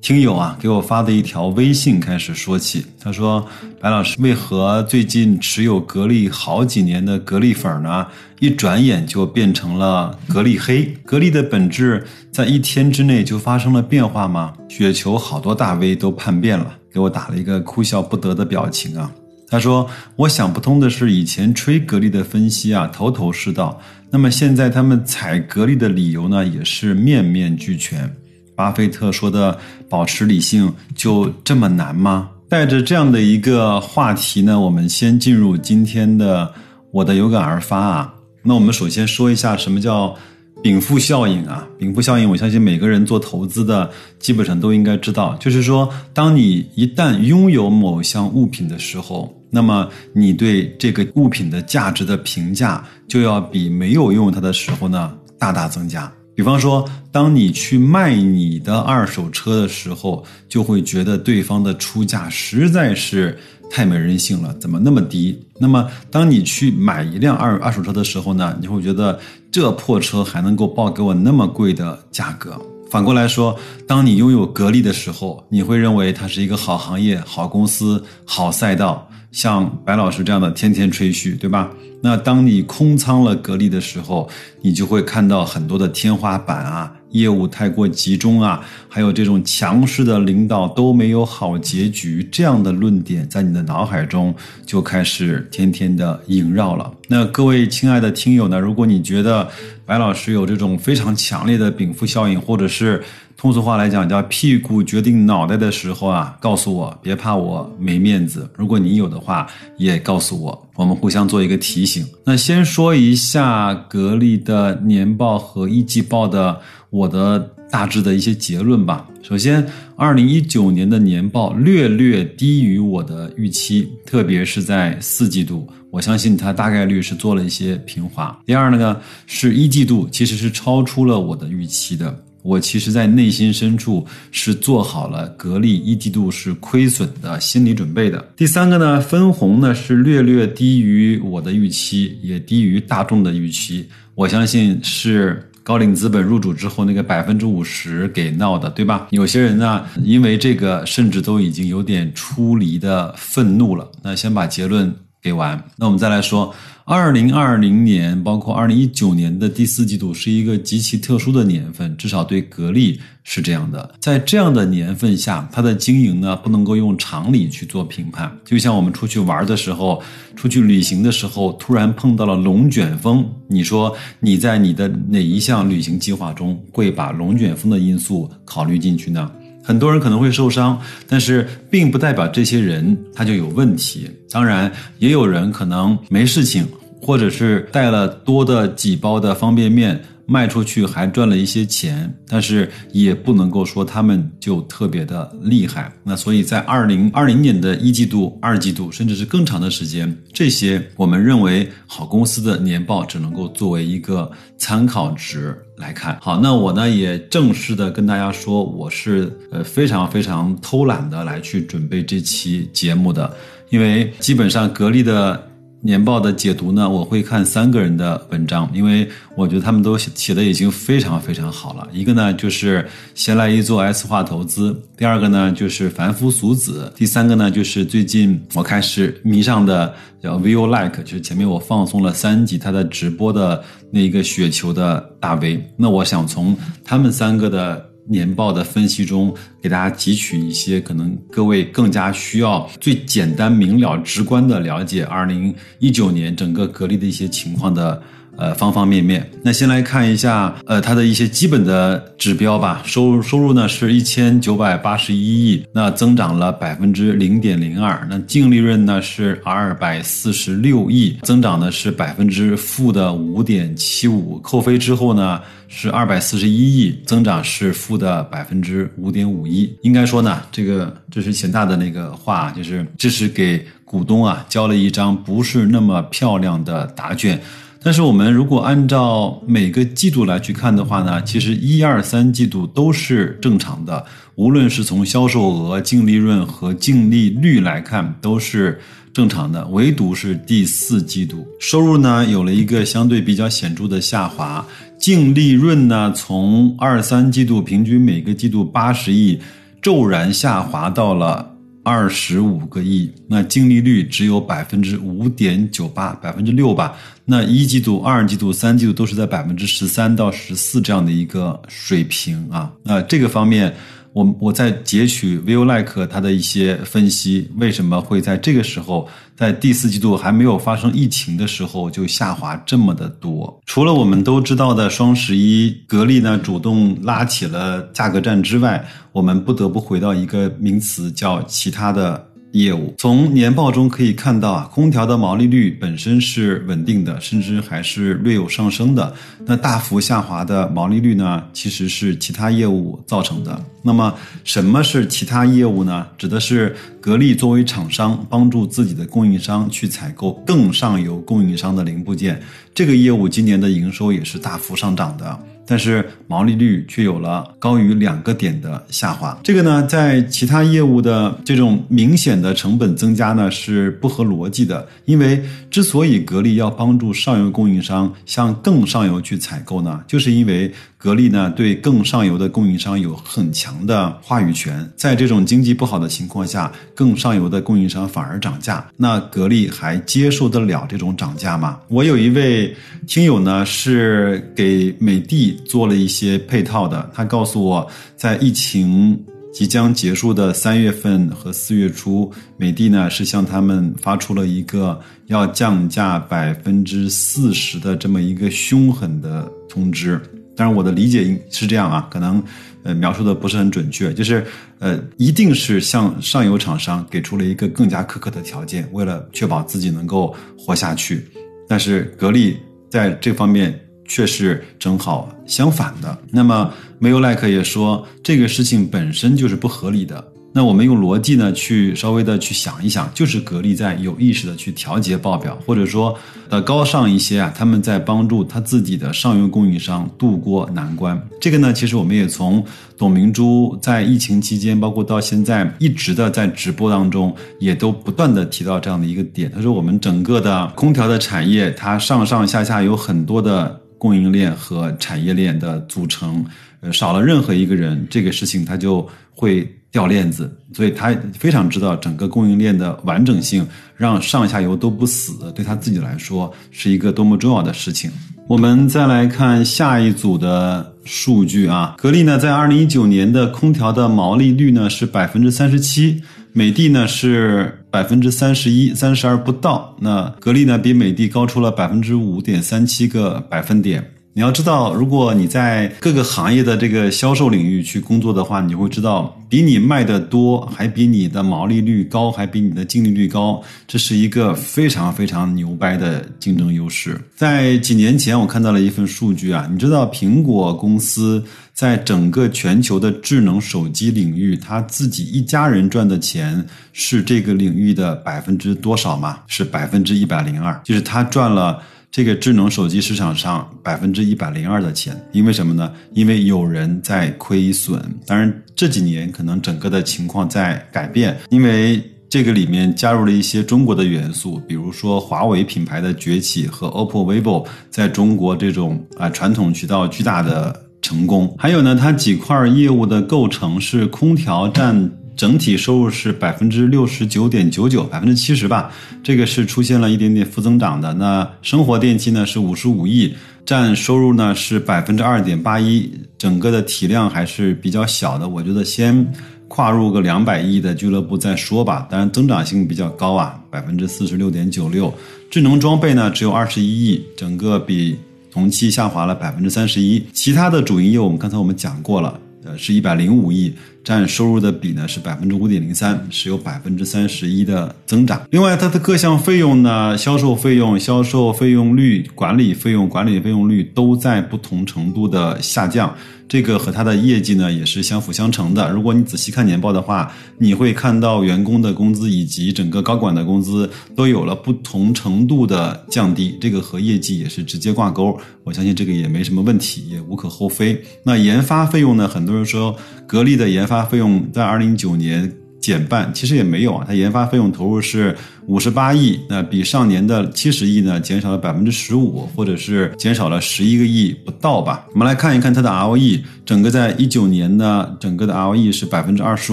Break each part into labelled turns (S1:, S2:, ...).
S1: 听友啊，给我发的一条微信开始说起。他说：“白老师，为何最近持有格力好几年的格力粉呢，一转眼就变成了格力黑？格力的本质在一天之内就发生了变化吗？”雪球好多大 V 都叛变了，给我打了一个哭笑不得的表情啊。他说：“我想不通的是，以前吹格力的分析啊，头头是道，那么现在他们踩格力的理由呢，也是面面俱全。”巴菲特说的“保持理性”就这么难吗？带着这样的一个话题呢，我们先进入今天的我的有感而发啊。那我们首先说一下什么叫禀赋效应啊？禀赋效应，我相信每个人做投资的基本上都应该知道，就是说，当你一旦拥有某项物品的时候，那么你对这个物品的价值的评价就要比没有用它的时候呢大大增加。比方说，当你去卖你的二手车的时候，就会觉得对方的出价实在是太没人性了，怎么那么低？那么，当你去买一辆二二手车的时候呢，你会觉得这破车还能够报给我那么贵的价格。反过来说，当你拥有格力的时候，你会认为它是一个好行业、好公司、好赛道。像白老师这样的天天吹嘘，对吧？那当你空仓了格力的时候，你就会看到很多的天花板啊，业务太过集中啊，还有这种强势的领导都没有好结局，这样的论点在你的脑海中就开始天天的萦绕了。那各位亲爱的听友呢？如果你觉得白老师有这种非常强烈的禀赋效应，或者是通俗话来讲叫屁股决定脑袋的时候啊，告诉我，别怕我没面子。如果你有的话，也告诉我，我们互相做一个提醒。那先说一下格力的年报和一季报的我的大致的一些结论吧。首先，二零一九年的年报略略低于我的预期，特别是在四季度，我相信它大概率是做了一些平滑。第二呢，是一季度其实是超出了我的预期的。我其实，在内心深处是做好了格力一季度是亏损的心理准备的。第三个呢，分红呢是略略低于我的预期，也低于大众的预期。我相信是高瓴资本入主之后那个百分之五十给闹的，对吧？有些人呢，因为这个甚至都已经有点出离的愤怒了。那先把结论给完，那我们再来说。二零二零年，包括二零一九年的第四季度，是一个极其特殊的年份，至少对格力是这样的。在这样的年份下，它的经营呢，不能够用常理去做评判。就像我们出去玩的时候，出去旅行的时候，突然碰到了龙卷风，你说你在你的哪一项旅行计划中会把龙卷风的因素考虑进去呢？很多人可能会受伤，但是并不代表这些人他就有问题。当然，也有人可能没事情。或者是带了多的几包的方便面卖出去，还赚了一些钱，但是也不能够说他们就特别的厉害。那所以在二零二零年的一季度、二季度，甚至是更长的时间，这些我们认为好公司的年报只能够作为一个参考值来看。好，那我呢也正式的跟大家说，我是呃非常非常偷懒的来去准备这期节目的，因为基本上格力的。年报的解读呢，我会看三个人的文章，因为我觉得他们都写的已经非常非常好了。一个呢就是闲来一做 S 化投资，第二个呢就是凡夫俗子，第三个呢就是最近我开始迷上的叫 Vivo Like，就是前面我放送了三集他的直播的那一个雪球的大 V。那我想从他们三个的。年报的分析中，给大家汲取一些可能各位更加需要最简单明了、直观的了解二零一九年整个格力的一些情况的呃，方方面面。那先来看一下，呃，它的一些基本的指标吧。收入收入呢是一千九百八十一亿，那增长了百分之零点零二。那净利润呢是二百四十六亿，增长的是百分之负的五点七五。扣非之后呢是二百四十一亿，增长是负的百分之五点五一。应该说呢，这个这是钱大的那个话，就是这是给股东啊交了一张不是那么漂亮的答卷。但是我们如果按照每个季度来去看的话呢，其实一二三季度都是正常的，无论是从销售额、净利润和净利率来看都是正常的，唯独是第四季度收入呢有了一个相对比较显著的下滑，净利润呢从二三季度平均每个季度八十亿，骤然下滑到了。二十五个亿，那净利率只有百分之五点九八，百分之六吧。那一季度、二季度、三季度都是在百分之十三到十四这样的一个水平啊。那这个方面。我我在截取 Viu Like 它的一些分析，为什么会在这个时候，在第四季度还没有发生疫情的时候就下滑这么的多？除了我们都知道的双十一，格力呢主动拉起了价格战之外，我们不得不回到一个名词，叫其他的。业务从年报中可以看到啊，空调的毛利率本身是稳定的，甚至还是略有上升的。那大幅下滑的毛利率呢，其实是其他业务造成的。那么什么是其他业务呢？指的是格力作为厂商，帮助自己的供应商去采购更上游供应商的零部件。这个业务今年的营收也是大幅上涨的。但是毛利率却有了高于两个点的下滑，这个呢，在其他业务的这种明显的成本增加呢，是不合逻辑的。因为之所以格力要帮助上游供应商向更上游去采购呢，就是因为。格力呢，对更上游的供应商有很强的话语权。在这种经济不好的情况下，更上游的供应商反而涨价，那格力还接受得了这种涨价吗？我有一位听友呢，是给美的做了一些配套的，他告诉我在疫情即将结束的三月份和四月初，美的呢是向他们发出了一个要降价百分之四十的这么一个凶狠的通知。当然，我的理解是这样啊，可能，呃，描述的不是很准确，就是，呃，一定是向上游厂商给出了一个更加苛刻的条件，为了确保自己能够活下去。但是格力在这方面却是正好相反的。那么，m a y o l i k e 也说，这个事情本身就是不合理的。那我们用逻辑呢，去稍微的去想一想，就是格力在有意识的去调节报表，或者说，呃，高尚一些啊，他们在帮助他自己的上游供应商渡过难关。这个呢，其实我们也从董明珠在疫情期间，包括到现在一直的在直播当中，也都不断的提到这样的一个点。他说，我们整个的空调的产业，它上上下下有很多的供应链和产业链的组成，呃，少了任何一个人，这个事情它就会。掉链子，所以他非常知道整个供应链的完整性，让上下游都不死，对他自己来说是一个多么重要的事情。我们再来看下一组的数据啊，格力呢在二零一九年的空调的毛利率呢是百分之三十七，美的呢是百分之三十一，三十二不到。那格力呢比美的高出了百分之五点三七个百分点。你要知道，如果你在各个行业的这个销售领域去工作的话，你会知道，比你卖的多，还比你的毛利率高，还比你的净利率高，这是一个非常非常牛掰的竞争优势。在几年前，我看到了一份数据啊，你知道苹果公司在整个全球的智能手机领域，他自己一家人赚的钱是这个领域的百分之多少吗？是百分之一百零二，就是他赚了。这个智能手机市场上百分之一百零二的钱，因为什么呢？因为有人在亏损。当然这几年可能整个的情况在改变，因为这个里面加入了一些中国的元素，比如说华为品牌的崛起和 OPPO、vivo 在中国这种啊传统渠道巨大的成功。还有呢，它几块业务的构成是空调占。整体收入是百分之六十九点九九，百分之七十吧，这个是出现了一点点负增长的。那生活电器呢是五十五亿，占收入呢是百分之二点八一，整个的体量还是比较小的。我觉得先跨入个两百亿的俱乐部再说吧。当然增长性比较高啊，百分之四十六点九六。智能装备呢只有二十一亿，整个比同期下滑了百分之三十一。其他的主营业务，我们刚才我们讲过了，呃，是一百零五亿。占收入的比呢是百分之五点零三，是有百分之三十一的增长。另外，它的各项费用呢，销售费用、销售费用率、管理费用、管理费用率都在不同程度的下降。这个和它的业绩呢也是相辅相成的。如果你仔细看年报的话，你会看到员工的工资以及整个高管的工资都有了不同程度的降低，这个和业绩也是直接挂钩。我相信这个也没什么问题，也无可厚非。那研发费用呢？很多人说格力的研发费用在二零一九年。减半其实也没有啊，它研发费用投入是五十八亿，那比上年的七十亿呢减少了百分之十五，或者是减少了十一个亿不到吧。我们来看一看它的 ROE，整个在一九年呢，整个的 ROE 是百分之二十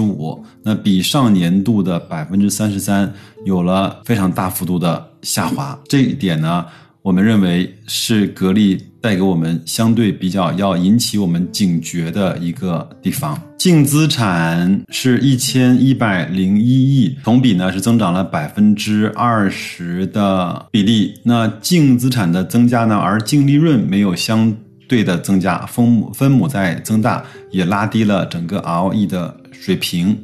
S1: 五，那比上年度的百分之三十三有了非常大幅度的下滑。这一点呢，我们认为是格力。带给我们相对比较要引起我们警觉的一个地方，净资产是一千一百零一亿，同比呢是增长了百分之二十的比例。那净资产的增加呢，而净利润没有相对的增加，分母分母在增大，也拉低了整个 ROE 的水平。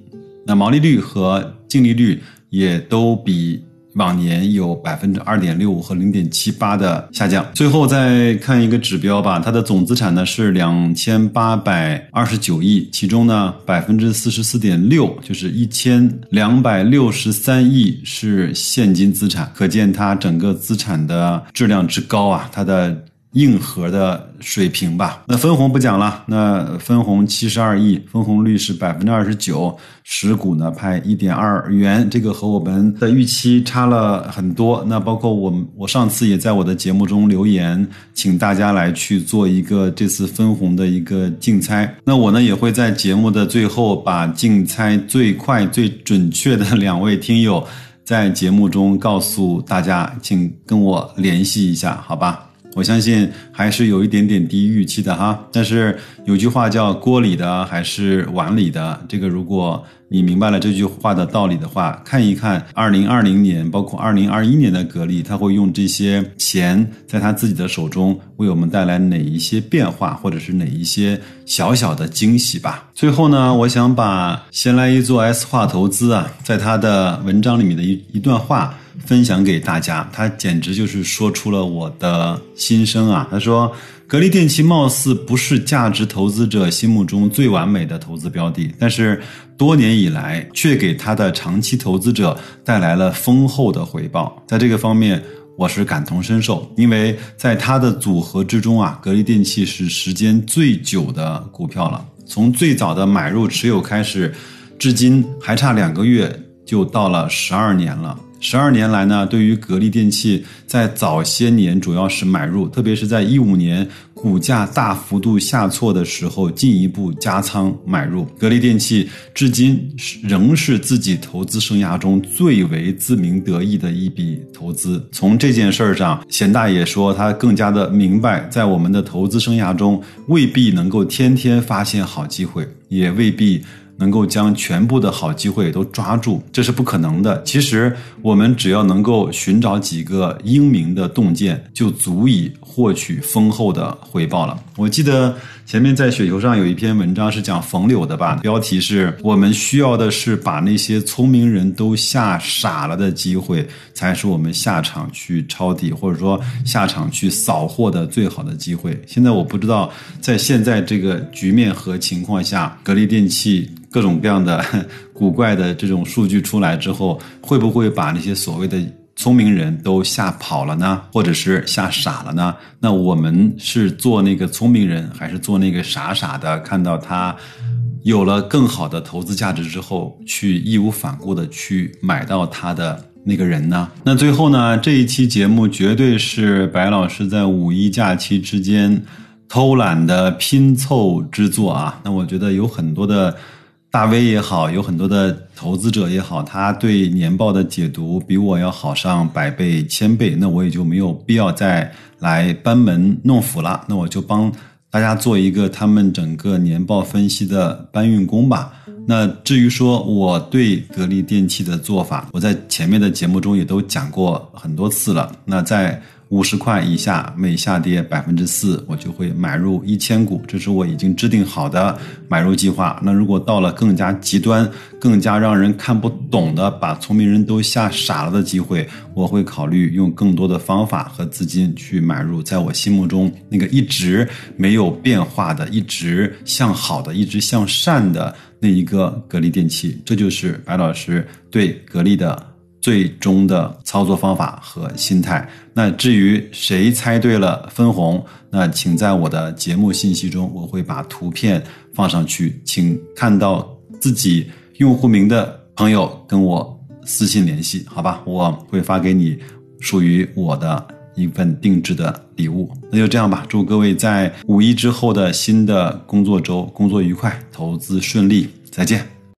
S1: 那毛利率和净利率也都比。往年有百分之二点六五和零点七八的下降。最后再看一个指标吧，它的总资产呢是两千八百二十九亿，其中呢百分之四十四点六就是一千两百六十三亿是现金资产，可见它整个资产的质量之高啊，它的。硬核的水平吧。那分红不讲了，那分红七十二亿，分红率是百分之二十九，十股呢派一点二元，这个和我们的预期差了很多。那包括我，我上次也在我的节目中留言，请大家来去做一个这次分红的一个竞猜。那我呢也会在节目的最后把竞猜最快最准确的两位听友，在节目中告诉大家，请跟我联系一下，好吧？我相信还是有一点点低预期的哈，但是有句话叫锅里的还是碗里的，这个如果你明白了这句话的道理的话，看一看二零二零年，包括二零二一年的格力，他会用这些钱在他自己的手中为我们带来哪一些变化，或者是哪一些小小的惊喜吧。最后呢，我想把先来一做 S 化投资啊，在他的文章里面的一一段话。分享给大家，他简直就是说出了我的心声啊！他说，格力电器貌似不是价值投资者心目中最完美的投资标的，但是多年以来却给他的长期投资者带来了丰厚的回报。在这个方面，我是感同身受，因为在他的组合之中啊，格力电器是时间最久的股票了，从最早的买入持有开始，至今还差两个月就到了十二年了。十二年来呢，对于格力电器，在早些年主要是买入，特别是在一五年股价大幅度下挫的时候，进一步加仓买入。格力电器至今仍是自己投资生涯中最为自鸣得意的一笔投资。从这件事儿上，贤大爷说他更加的明白，在我们的投资生涯中，未必能够天天发现好机会，也未必。能够将全部的好机会都抓住，这是不可能的。其实，我们只要能够寻找几个英明的洞见，就足以获取丰厚的回报了。我记得前面在雪球上有一篇文章是讲冯柳的吧，标题是我们需要的是把那些聪明人都吓傻了的机会，才是我们下场去抄底或者说下场去扫货的最好的机会。现在我不知道在现在这个局面和情况下，格力电器。各种各样的 古怪的这种数据出来之后，会不会把那些所谓的聪明人都吓跑了呢？或者是吓傻了呢？那我们是做那个聪明人，还是做那个傻傻的？看到他有了更好的投资价值之后，去义无反顾的去买到他的那个人呢？那最后呢？这一期节目绝对是白老师在五一假期之间偷懒的拼凑之作啊！那我觉得有很多的。大 V 也好，有很多的投资者也好，他对年报的解读比我要好上百倍、千倍，那我也就没有必要再来班门弄斧了。那我就帮大家做一个他们整个年报分析的搬运工吧。那至于说我对格力电器的做法，我在前面的节目中也都讲过很多次了。那在五十块以下，每下跌百分之四，我就会买入一千股，这是我已经制定好的买入计划。那如果到了更加极端、更加让人看不懂的，把聪明人都吓傻了的机会，我会考虑用更多的方法和资金去买入，在我心目中那个一直没有变化的、一直向好的、一直向善的那一个格力电器。这就是白老师对格力的。最终的操作方法和心态。那至于谁猜对了分红，那请在我的节目信息中，我会把图片放上去，请看到自己用户名的朋友跟我私信联系，好吧？我会发给你属于我的一份定制的礼物。那就这样吧，祝各位在五一之后的新的工作周工作愉快，投资顺利，再见。